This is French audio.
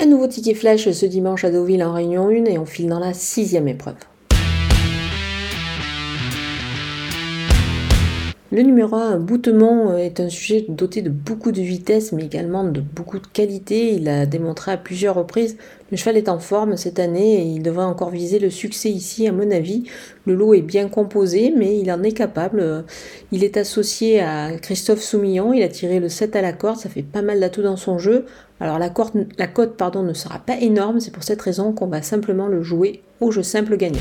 Un nouveau ticket flash ce dimanche à Deauville en Réunion 1 et on file dans la sixième épreuve. Le numéro 1, Boutemont, euh, est un sujet doté de beaucoup de vitesse, mais également de beaucoup de qualité. Il a démontré à plusieurs reprises. Le cheval est en forme cette année et il devrait encore viser le succès ici, à mon avis. Le lot est bien composé, mais il en est capable. Il est associé à Christophe Soumillon. Il a tiré le 7 à la corde. Ça fait pas mal d'atouts dans son jeu. Alors la, corde, la cote pardon, ne sera pas énorme. C'est pour cette raison qu'on va simplement le jouer au jeu simple gagnant.